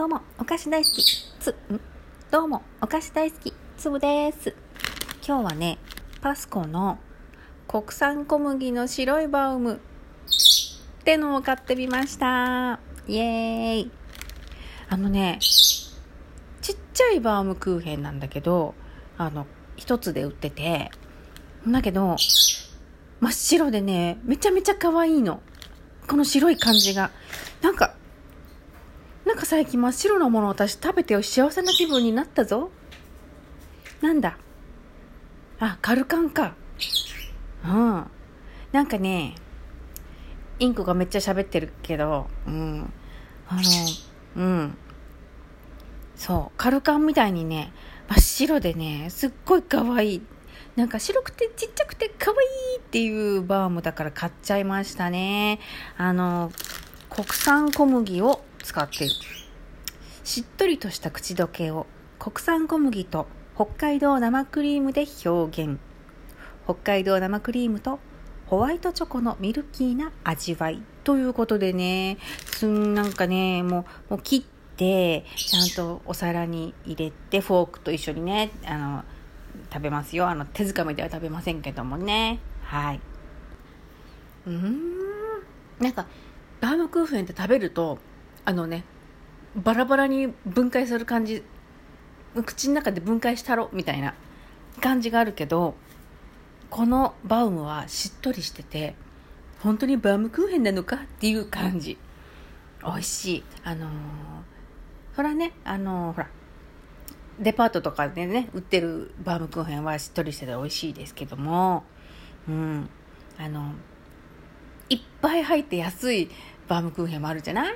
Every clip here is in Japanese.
どうも、お菓子大好き、つ、ん？どうも、お菓子大好き、つぶです。今日はね、パスコの国産小麦の白いバウムってのを買ってみました。イエーイ。あのね、ちっちゃいバウムクーヘンなんだけど、あの、一つで売ってて、だけど、真っ白でね、めちゃめちゃ可愛いの。この白い感じが。なんか、なんか最近真っ白なものを私食べて幸せな気分になったぞ。なんだ？あ、カルカンか。うん。なんかね、インコがめっちゃ喋ってるけど、うん。あの、うん。そう、カルカンみたいにね、真っ白でね、すっごい可愛い。なんか白くてちっちゃくて可愛いっていうバームだから買っちゃいましたね。あの、国産小麦を使っている。しっとりとした口どけを国産小麦と北海道生クリームで表現。北海道生クリームとホワイトチョコのミルキーな味わい。ということでね、すんなんかね、もう、もう切って、ちゃんとお皿に入れて、フォークと一緒にね、あの、食べますよ。あの、手づかみでは食べませんけどもね。はい。うん。なんか、バームクーヘンって食べると、あのね、バラバラに分解する感じ、口の中で分解したろ、みたいな感じがあるけど、このバウムはしっとりしてて、本当にバームクーヘンなのかっていう感じ。美味しい。あのー、ほらね、あのー、ほら、デパートとかでね、売ってるバームクーヘンはしっとりしてて美味しいですけども、うん、あの、いっぱい入って安いバームクーヘンもあるじゃない？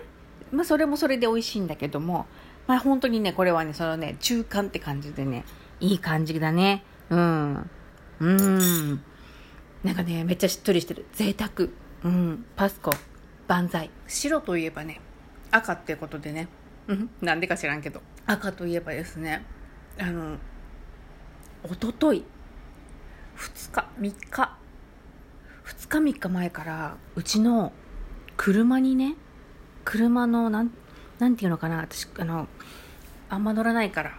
まあそれもそれで美味しいんだけども、まあ本当にね、これはね、そのね、中間って感じでね、いい感じだね。うん。うん。なんかね、めっちゃしっとりしてる。贅沢。うん。パスコ、万歳。白といえばね、赤ってことでね、うん。なんでか知らんけど。赤といえばですね、あの、おととい、2日、3日、2日3日前から、うちの車にね、車の、なん、なんていうのかな、私、あの、あんま乗らないから、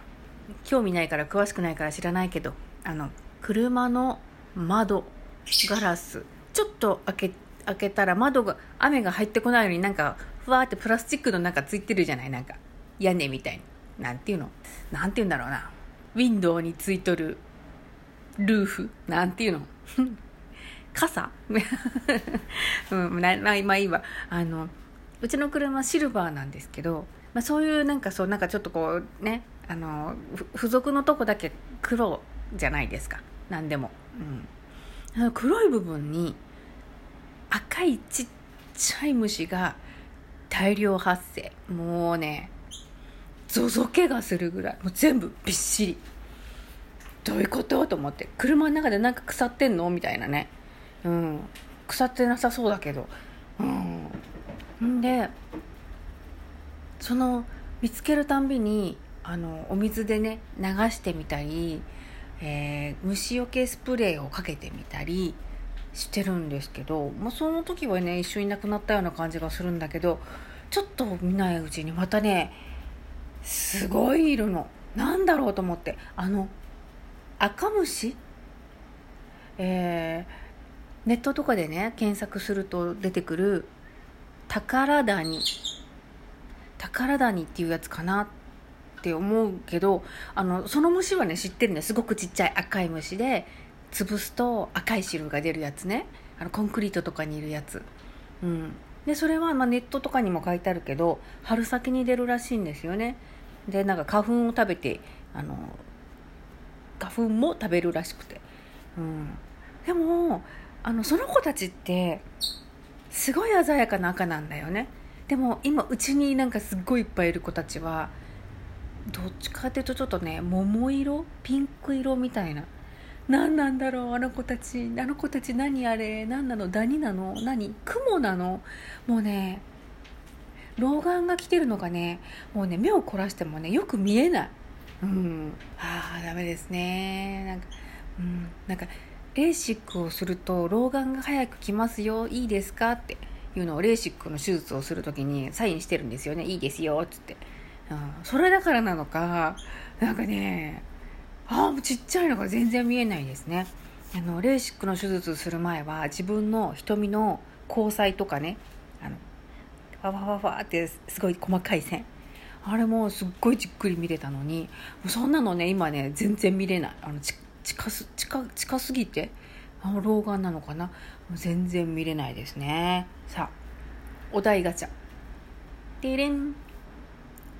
興味ないから、詳しくないから知らないけど、あの、車の窓、ガラス、ちょっと開け、開けたら窓が、雨が入ってこないようになんか、ふわってプラスチックのなんかついてるじゃないなんか、屋根みたいに。なんていうの？なんていうんだろうな。ウィンドウについとる、ルーフ？なんていうの？傘？うん、まあ、まあいいわ。あの、うちの車シルバーなんですけど、まあそういうなんかそう、なんかちょっとこうね、あの、付属のとこだけ黒じゃないですか。なんでも。うん。の黒い部分に赤いちっちゃい虫が大量発生。もうね、ゾゾけがするぐらい。もう全部びっしり。どういうこと？と思って。車の中でなんか腐ってんの？みたいなね。うん。腐ってなさそうだけど。うん。んで、その、見つけるたんびに、あの、お水でね、流してみたり、えー、虫除けスプレーをかけてみたりしてるんですけど、まあ、その時はね、一緒にいなくなったような感じがするんだけど、ちょっと見ないうちにまたね、すごいいるの。なんだろうと思って。あの、赤虫？えー、ネットとかでね、検索すると出てくる、宝谷。宝谷っていうやつかなって思うけど、あの、その虫はね、知ってるね。すごくちっちゃい赤い虫で、潰すと赤い汁が出るやつね。あの、コンクリートとかにいるやつ。うん。で、それは、ま、ネットとかにも書いてあるけど、春先に出るらしいんですよね。で、なんか花粉を食べて、あの、花粉も食べるらしくて。うん。でも、あの、その子たちって、すごい鮮やかな赤なんだよね。でも、今、うちになんかすっごいいっぱいいる子たちは、どっちかっていうとちょっとね、桃色？ピンク色みたいな。何なんだろう？あの子たち。あの子たち何あれ？何なの？ダニなの？何？雲なの？もうね、老眼が来てるのがね、もうね、目を凝らしてもね、よく見えない。うん。ああ、ダメですね。なんか、うん。なんか、レーシックをすると老眼が早く来ますよ。いいですかっていうのをレーシックの手術をするときにサインしてるんですよね。いいですよ。つって。うん、それだからなのかなんかねああちっちゃいのが全然見えないですねあのレーシックの手術する前は自分の瞳の交際とかねあのファファファファってすごい細かい線あれもすっごいじっくり見れたのにそんなのね今ね全然見れないあの近す近近すぎて？老眼なのかな？全然見れないですね。さあお題ガチャ。でれん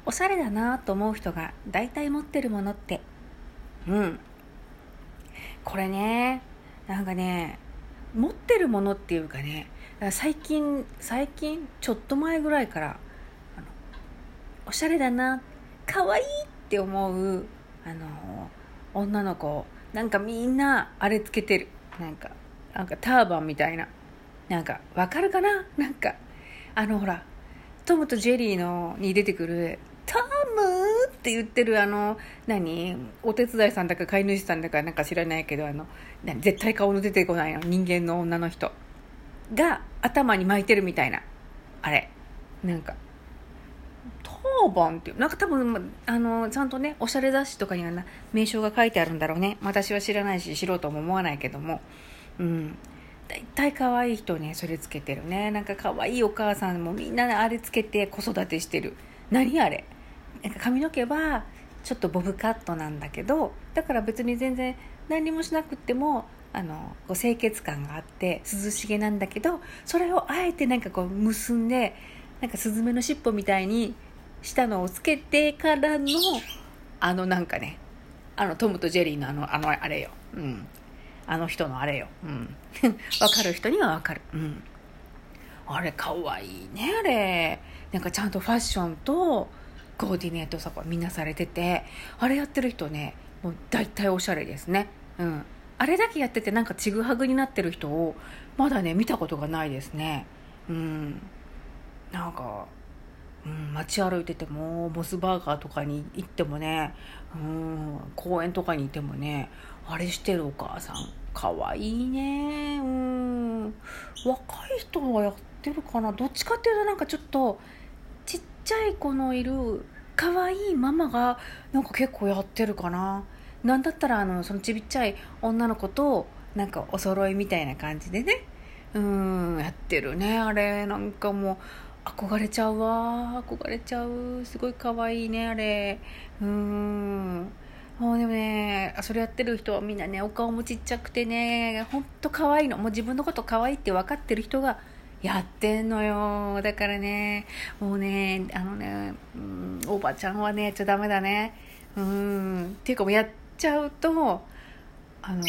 おしゃれだなと思う人が大体持ってるものって。うん。これねなんかね持ってるものっていうかね最近最近ちょっと前ぐらいからおしゃれだな可愛いって思うあの女の子なんかみんなあれつけてる。なんかなんかターバンみたいな。なんかわかるかな？なんかあのほらトムとジェリーのに出てくるトムって言ってるあの何？お手伝いさんだか飼い主さんだかなんか知らないけどあの絶対顔の出てこないの人間の女の人が頭に巻いてるみたいな。あれ。なんか当番っていうなんか多分あのちゃんとねおしゃれ雑誌とかにはな名称が書いてあるんだろうね。私は知らないし知ろうとも思わないけども。うん。大体可愛い人ねそれつけてるね。なんか可愛いお母さんもみんなあれつけて子育てしてる。何あれ？なんか髪の毛はちょっとボブカットなんだけどだから別に全然何もしなくてもあのこう清潔感があって涼しげなんだけどそれをあえてなんかこう結んでなんかスズメの尻尾みたいにしたのをつけてからのあのなんかねあのトムとジェリーのあのあのあれよ、うん、あの人のあれよ、うん、分かる人には分かる、うん、あれかわいいねあれ。なんかちゃんとファッションとコーディネートさみんなされててあれやってる人ねもう大体おしゃれですね。うん。あれだけやっててなんかちぐはぐになってる人をまだね見たことがないですね。うん。なんか、うん、街歩いててもモスバーガーとかに行ってもね、うん、公園とかにいてもねあれしてるお母さんかわいいね。うん若い人はやってるかな。どっちかっていうとなんかちょっとちっちゃい子のいる可愛いママがなんか結構やってるかな。なんだったらあのそのちびっちゃい女の子となんかお揃いみたいな感じでねうんやってるね。あれなんかもう憧れちゃうわ。憧れちゃう。すごい可愛いねあれ。うん。もうでもねそれやってる人はみんなねお顔もちっちゃくてねほんと可愛いの。もう自分のこと可愛いって分かってる人がやってんのよ。だからねもうねあのね、うん、おばちゃんはねやっちゃダメだね。うん。っていうかもうやっちゃうとあの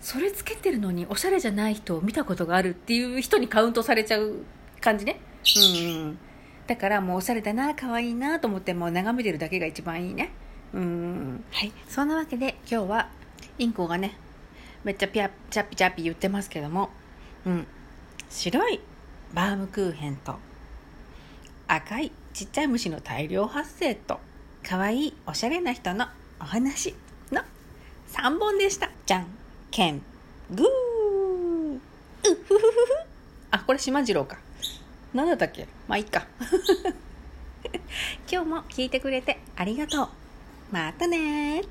それつけてるのにおしゃれじゃない人を見たことがあるっていう人にカウントされちゃう。感じね。うんだからもうおしゃれだな可愛いなと思ってもう眺めてるだけが一番いいね。うん。はい。そんなわけで今日はインコがねめっちゃピャチャピチャピ言ってますけどもうん。白いバームクーヘンと赤いちっちゃい虫の大量発生と可愛いおしゃれな人のお話の3本でした。じゃんけん。グー。うふふふふ。あ、これ島次郎か。何だったっけ？まあいいか。今日も聞いてくれてありがとう。またね